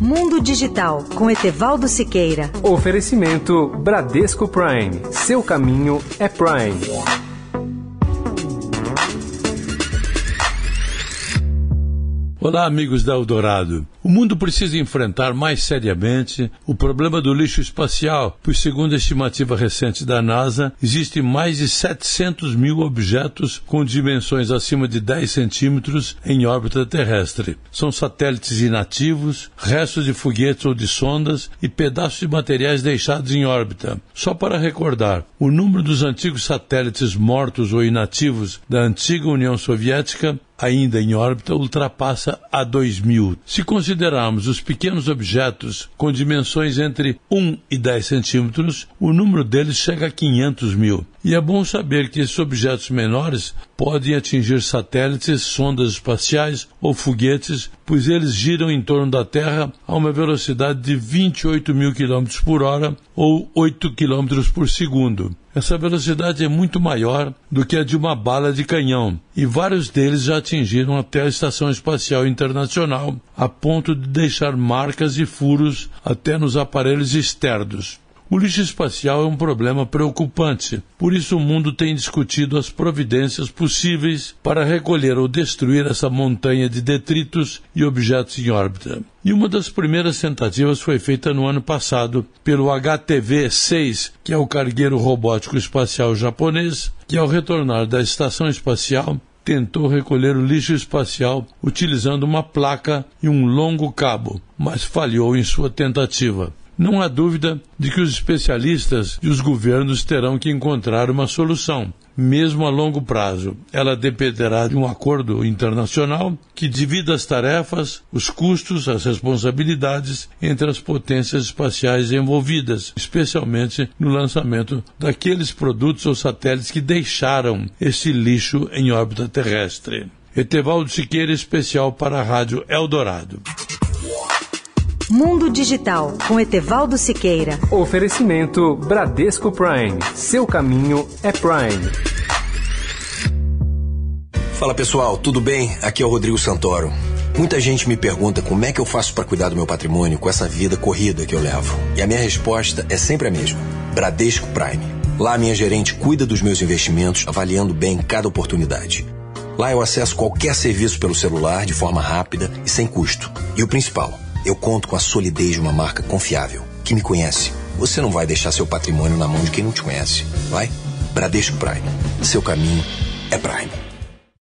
Mundo Digital com Etevaldo Siqueira. Oferecimento Bradesco Prime. Seu caminho é Prime. Olá, amigos da Eldorado. O mundo precisa enfrentar mais seriamente o problema do lixo espacial, pois, segundo a estimativa recente da NASA, existem mais de 700 mil objetos com dimensões acima de 10 centímetros em órbita terrestre. São satélites inativos, restos de foguetes ou de sondas e pedaços de materiais deixados em órbita. Só para recordar, o número dos antigos satélites mortos ou inativos da antiga União Soviética ainda em órbita ultrapassa a 2000. Se considerarmos os pequenos objetos com dimensões entre 1 e 10 centímetros, o número deles chega a 500 mil. E é bom saber que esses objetos menores podem atingir satélites, sondas espaciais ou foguetes, pois eles giram em torno da Terra a uma velocidade de 28 mil km por hora ou 8 km por segundo. Essa velocidade é muito maior do que a de uma bala de canhão, e vários deles já atingiram até a Estação Espacial Internacional, a ponto de deixar marcas e furos até nos aparelhos externos. O lixo espacial é um problema preocupante, por isso o mundo tem discutido as providências possíveis para recolher ou destruir essa montanha de detritos e objetos em órbita. E uma das primeiras tentativas foi feita no ano passado pelo HTV-6, que é o cargueiro robótico espacial japonês, que ao retornar da estação espacial tentou recolher o lixo espacial utilizando uma placa e um longo cabo, mas falhou em sua tentativa. Não há dúvida de que os especialistas e os governos terão que encontrar uma solução, mesmo a longo prazo. Ela dependerá de um acordo internacional que divida as tarefas, os custos, as responsabilidades entre as potências espaciais envolvidas, especialmente no lançamento daqueles produtos ou satélites que deixaram esse lixo em órbita terrestre. Etevaldo Siqueira, especial para a Rádio Eldorado. Mundo Digital com Etevaldo Siqueira. Oferecimento Bradesco Prime. Seu caminho é Prime. Fala pessoal, tudo bem? Aqui é o Rodrigo Santoro. Muita gente me pergunta como é que eu faço para cuidar do meu patrimônio com essa vida corrida que eu levo. E a minha resposta é sempre a mesma: Bradesco Prime. Lá a minha gerente cuida dos meus investimentos, avaliando bem cada oportunidade. Lá eu acesso qualquer serviço pelo celular de forma rápida e sem custo. E o principal, eu conto com a solidez de uma marca confiável, que me conhece. Você não vai deixar seu patrimônio na mão de quem não te conhece, vai? Bradesco Prime. Seu caminho é Prime.